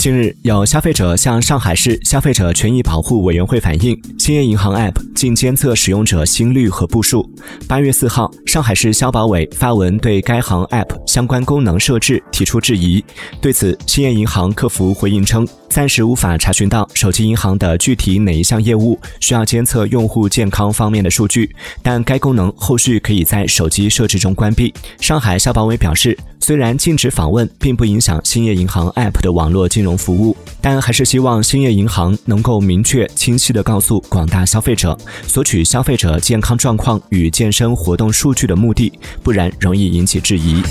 近日，有消费者向上海市消费者权益保护委员会反映，兴业银行 App 仅监测使用者心率和步数。八月四号，上海市消保委发文对该行 App 相关功能设置提出质疑。对此，兴业银行客服回应称，暂时无法查询到手机银行的具体哪一项业务需要监测用户健康方面的数据，但该功能后续可以在手机设置中关闭。上海消保委表示。虽然禁止访问并不影响兴业银行 App 的网络金融服务，但还是希望兴业银行能够明确、清晰地告诉广大消费者，索取消费者健康状况与健身活动数据的目的，不然容易引起质疑。